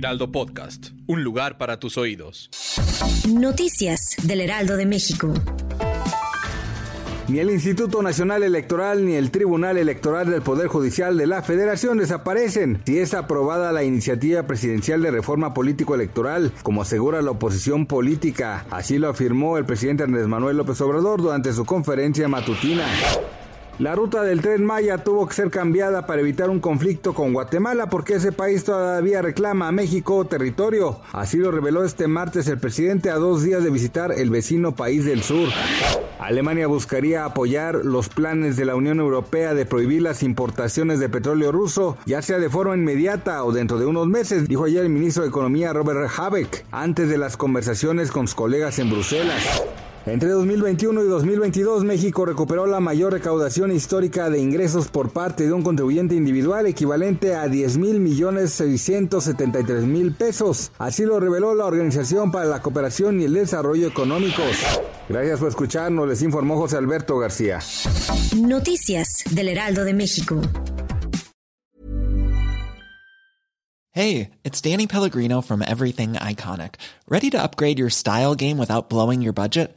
Heraldo Podcast, un lugar para tus oídos. Noticias del Heraldo de México. Ni el Instituto Nacional Electoral ni el Tribunal Electoral del Poder Judicial de la Federación desaparecen si es aprobada la iniciativa presidencial de reforma político-electoral, como asegura la oposición política. Así lo afirmó el presidente Andrés Manuel López Obrador durante su conferencia matutina. La ruta del tren Maya tuvo que ser cambiada para evitar un conflicto con Guatemala porque ese país todavía reclama a México territorio. Así lo reveló este martes el presidente a dos días de visitar el vecino país del sur. Alemania buscaría apoyar los planes de la Unión Europea de prohibir las importaciones de petróleo ruso, ya sea de forma inmediata o dentro de unos meses, dijo ayer el ministro de Economía Robert Habeck, antes de las conversaciones con sus colegas en Bruselas. Entre 2021 y 2022, México recuperó la mayor recaudación histórica de ingresos por parte de un contribuyente individual equivalente a 10 mil millones 673 mil pesos. Así lo reveló la Organización para la Cooperación y el Desarrollo Económicos. Gracias por escucharnos, les informó José Alberto García. Noticias del Heraldo de México. Hey, it's Danny Pellegrino from Everything Iconic. ¿Ready to upgrade your style game without blowing your budget?